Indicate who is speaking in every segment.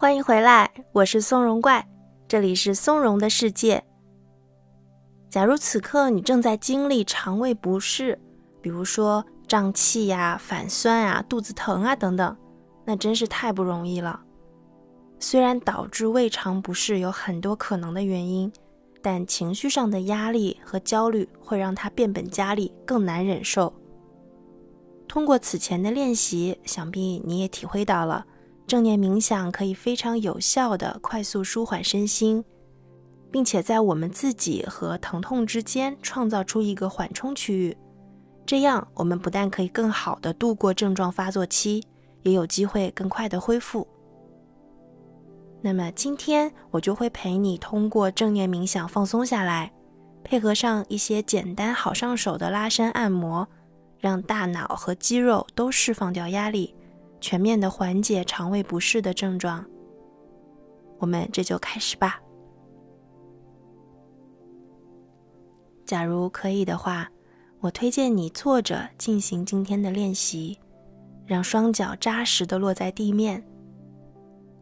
Speaker 1: 欢迎回来，我是松茸怪，这里是松茸的世界。假如此刻你正在经历肠胃不适，比如说胀气呀、反酸啊、肚子疼啊等等，那真是太不容易了。虽然导致胃肠不适有很多可能的原因，但情绪上的压力和焦虑会让它变本加厉，更难忍受。通过此前的练习，想必你也体会到了。正念冥想可以非常有效的快速舒缓身心，并且在我们自己和疼痛之间创造出一个缓冲区域，这样我们不但可以更好的度过症状发作期，也有机会更快的恢复。那么今天我就会陪你通过正念冥想放松下来，配合上一些简单好上手的拉伸按摩，让大脑和肌肉都释放掉压力。全面的缓解肠胃不适的症状，我们这就开始吧。假如可以的话，我推荐你坐着进行今天的练习，让双脚扎实的落在地面。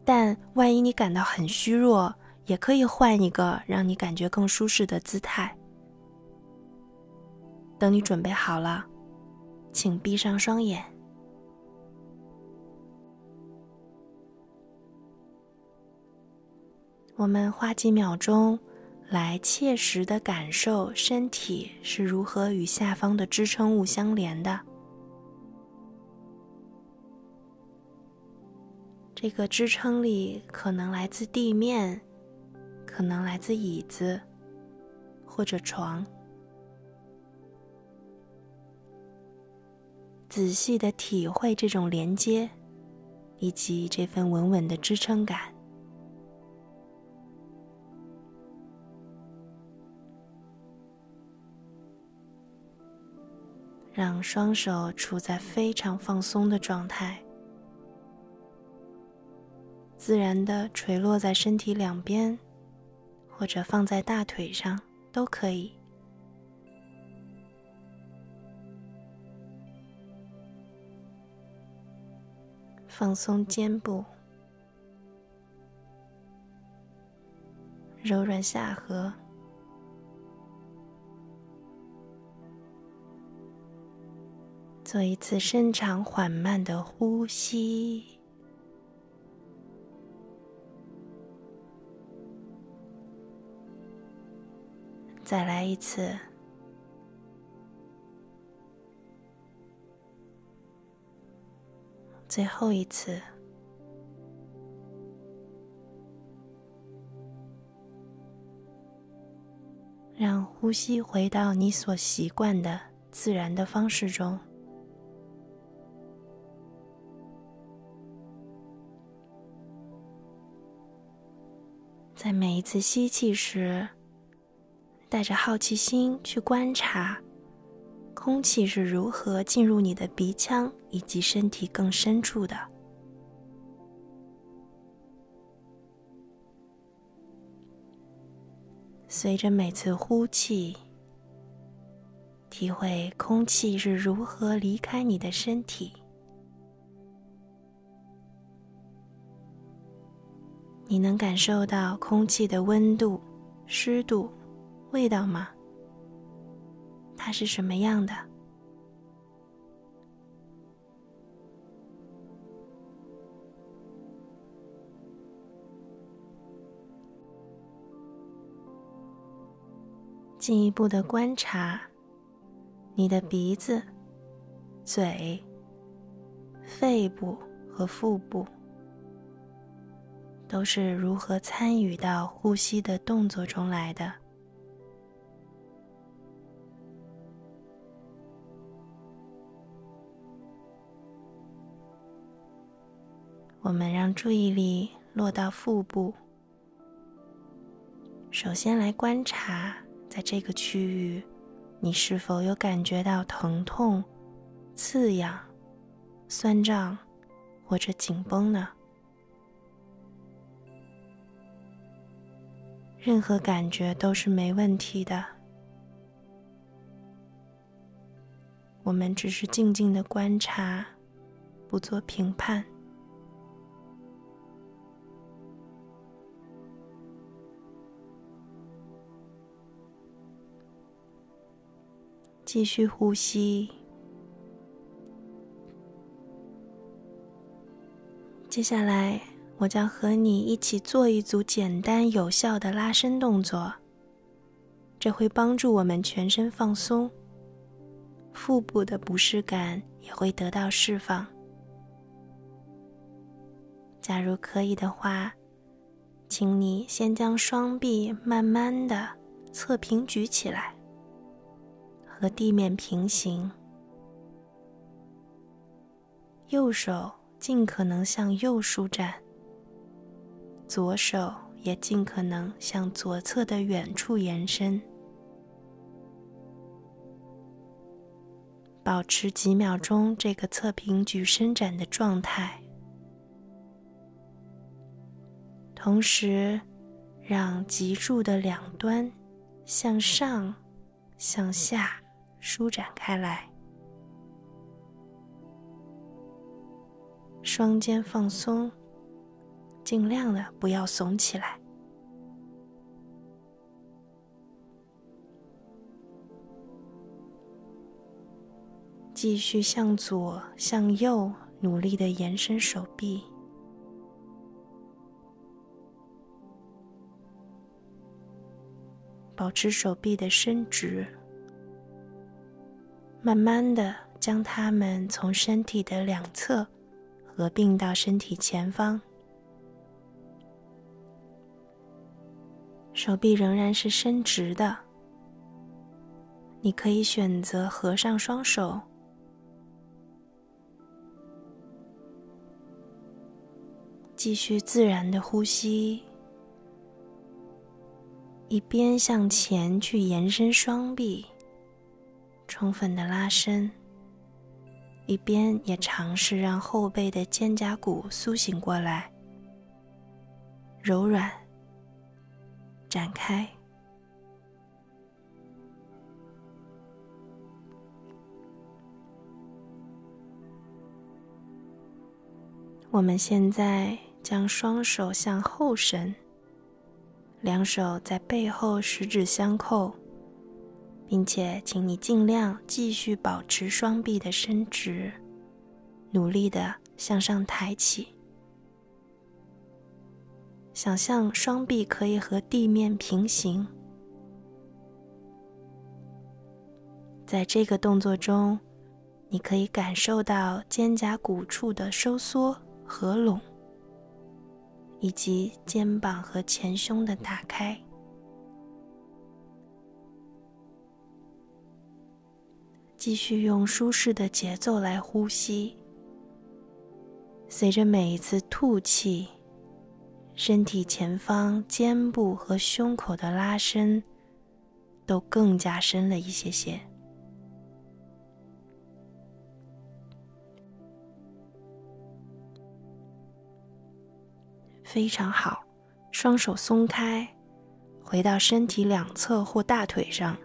Speaker 1: 但万一你感到很虚弱，也可以换一个让你感觉更舒适的姿态。等你准备好了，请闭上双眼。我们花几秒钟，来切实的感受身体是如何与下方的支撑物相连的。这个支撑力可能来自地面，可能来自椅子或者床。仔细的体会这种连接，以及这份稳稳的支撑感。让双手处在非常放松的状态，自然的垂落在身体两边，或者放在大腿上都可以。放松肩部，柔软下颌。做一次深长缓慢的呼吸，再来一次，最后一次，让呼吸回到你所习惯的自然的方式中。在每一次吸气时，带着好奇心去观察，空气是如何进入你的鼻腔以及身体更深处的。随着每次呼气，体会空气是如何离开你的身体。你能感受到空气的温度、湿度、味道吗？它是什么样的？进一步的观察你的鼻子、嘴、肺部和腹部。都是如何参与到呼吸的动作中来的？我们让注意力落到腹部，首先来观察，在这个区域，你是否有感觉到疼痛、刺痒、酸胀或者紧绷呢？任何感觉都是没问题的。我们只是静静的观察不做评判。继续呼吸。接下来我将和你一起做一组简单有效的拉伸动作，这会帮助我们全身放松，腹部的不适感也会得到释放。假如可以的话，请你先将双臂慢慢的侧平举起来，和地面平行，右手。尽可能向右舒展，左手也尽可能向左侧的远处延伸，保持几秒钟这个侧平举伸展的状态，同时让脊柱的两端向上、向下舒展开来。双肩放松，尽量的不要耸起来。继续向左、向右努力的延伸手臂，保持手臂的伸直，慢慢的将它们从身体的两侧。合并到身体前方，手臂仍然是伸直的。你可以选择合上双手，继续自然的呼吸，一边向前去延伸双臂，充分的拉伸。一边也尝试让后背的肩胛骨苏醒过来，柔软，展开。我们现在将双手向后伸，两手在背后十指相扣。并且，请你尽量继续保持双臂的伸直，努力的向上抬起。想象双臂可以和地面平行。在这个动作中，你可以感受到肩胛骨处的收缩、合拢，以及肩膀和前胸的打开。继续用舒适的节奏来呼吸，随着每一次吐气，身体前方肩部和胸口的拉伸都更加深了一些些。非常好，双手松开，回到身体两侧或大腿上。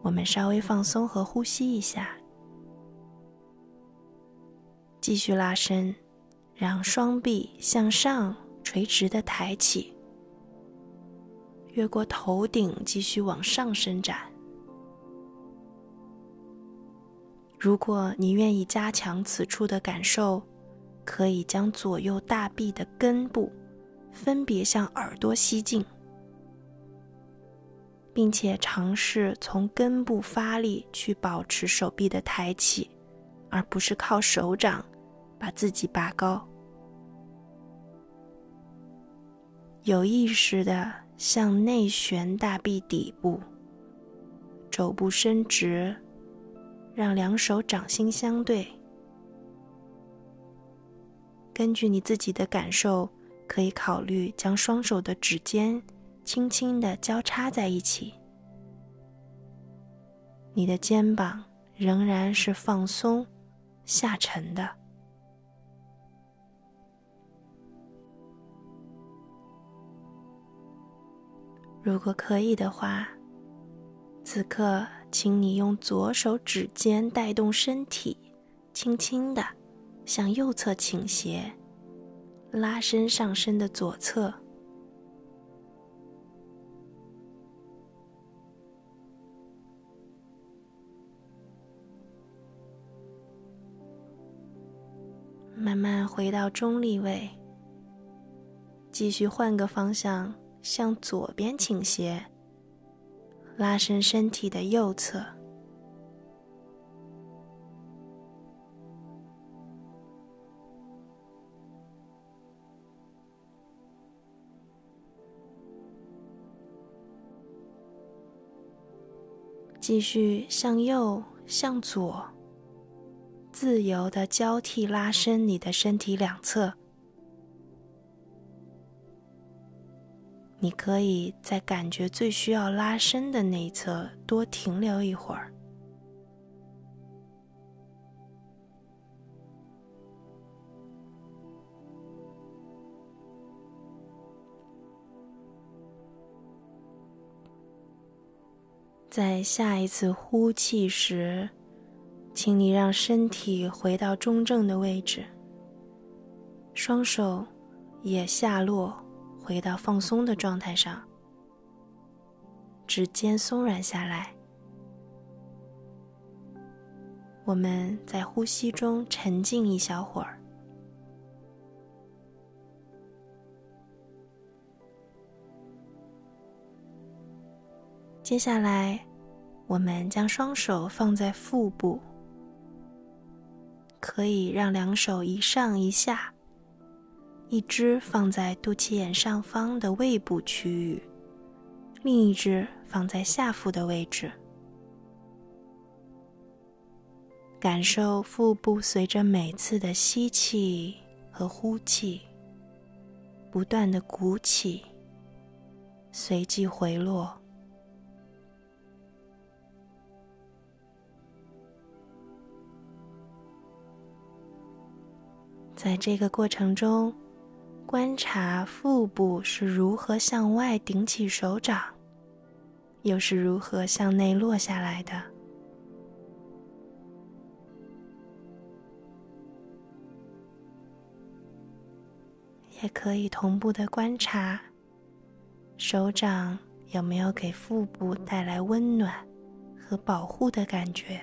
Speaker 1: 我们稍微放松和呼吸一下，继续拉伸，让双臂向上垂直的抬起，越过头顶继续往上伸展。如果你愿意加强此处的感受，可以将左右大臂的根部分别向耳朵吸进。并且尝试从根部发力去保持手臂的抬起，而不是靠手掌把自己拔高。有意识的向内旋大臂底部，肘部伸直，让两手掌心相对。根据你自己的感受，可以考虑将双手的指尖。轻轻的交叉在一起，你的肩膀仍然是放松、下沉的。如果可以的话，此刻请你用左手指尖带动身体，轻轻的向右侧倾斜，拉伸上身的左侧。慢慢回到中立位。继续换个方向。向左边倾斜，拉伸身体的右侧。继续向右、向左，自由的交替拉伸你的身体两侧。你可以在感觉最需要拉伸的那一侧多停留一会儿。在下一次呼气时，请你让身体回到中正的位置，双手也下落，回到放松的状态上，指尖松软下来。我们在呼吸中沉静一小会儿。接下来，我们将双手放在腹部，可以让两手一上一下，一只放在肚脐眼上方的胃部区域，另一只放在下腹的位置，感受腹部随着每次的吸气和呼气，不断的鼓起，随即回落。在这个过程中，观察腹部是如何向外顶起手掌，又是如何向内落下来的。也可以同步的观察，手掌有没有给腹部带来温暖和保护的感觉。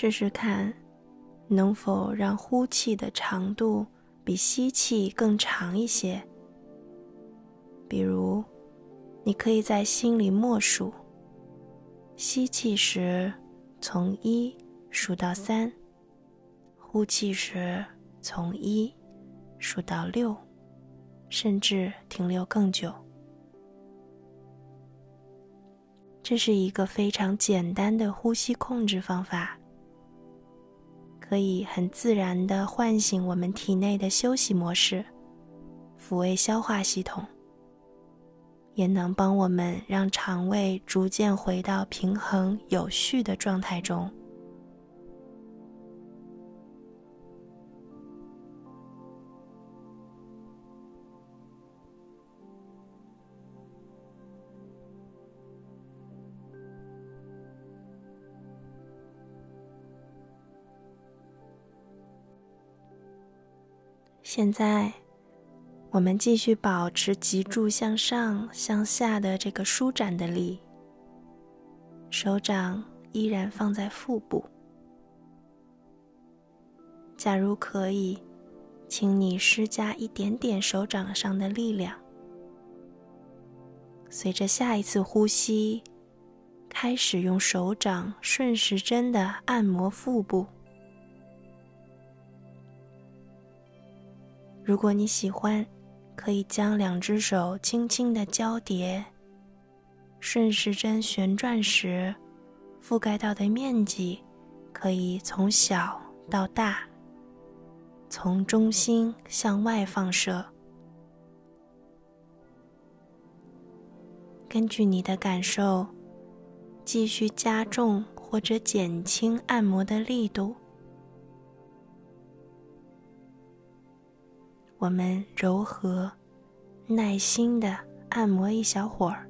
Speaker 1: 试试看，能否让呼气的长度比吸气更长一些。比如，你可以在心里默数：吸气时从一数到三，呼气时从一数到六，甚至停留更久。这是一个非常简单的呼吸控制方法。可以很自然的唤醒我们体内的休息模式，抚慰消化系统，也能帮我们让肠胃逐渐回到平衡有序的状态中。现在，我们继续保持脊柱向上、向下的这个舒展的力。手掌依然放在腹部。假如可以，请你施加一点点手掌上的力量。随着下一次呼吸，开始用手掌顺时针的按摩腹部。如果你喜欢，可以将两只手轻轻的交叠，顺时针旋转时，覆盖到的面积可以从小到大，从中心向外放射。根据你的感受，继续加重或者减轻按摩的力度。我们柔和、耐心的按摩一小会儿，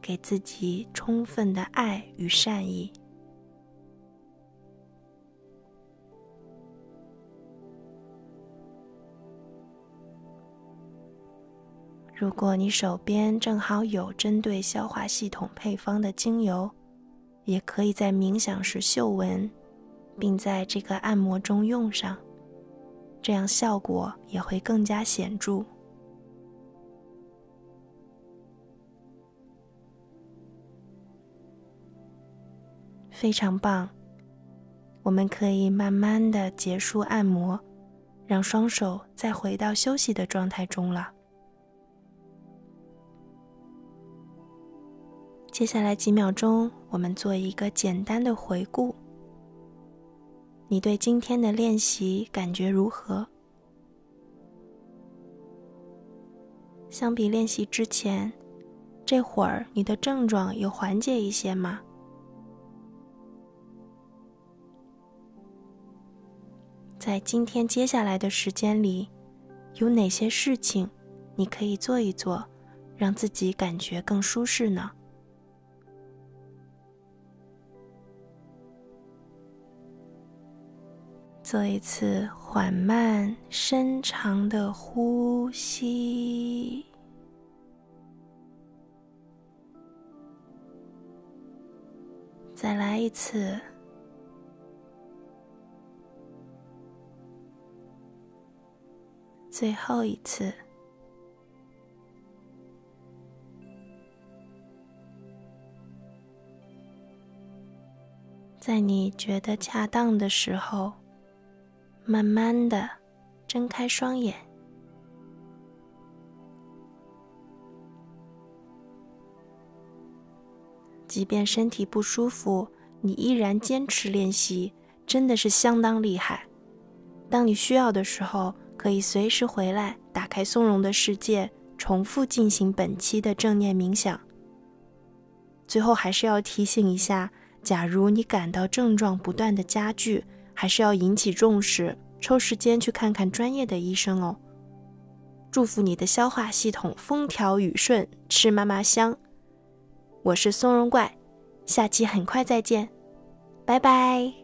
Speaker 1: 给自己充分的爱与善意。如果你手边正好有针对消化系统配方的精油，也可以在冥想时嗅闻，并在这个按摩中用上，这样效果也会更加显著。非常棒，我们可以慢慢的结束按摩，让双手再回到休息的状态中了。接下来几秒钟，我们做一个简单的回顾。你对今天的练习感觉如何？相比练习之前，这会儿你的症状有缓解一些吗？在今天接下来的时间里，有哪些事情你可以做一做，让自己感觉更舒适呢？做一次缓慢、深长的呼吸，再来一次。最后一次，在你觉得恰当的时候，慢慢的睁开双眼。即便身体不舒服，你依然坚持练习，真的是相当厉害。当你需要的时候。可以随时回来，打开松茸的世界，重复进行本期的正念冥想。最后还是要提醒一下：假如你感到症状不断的加剧，还是要引起重视，抽时间去看看专业的医生哦。祝福你的消化系统风调雨顺，吃嘛嘛香。我是松茸怪，下期很快再见，拜拜。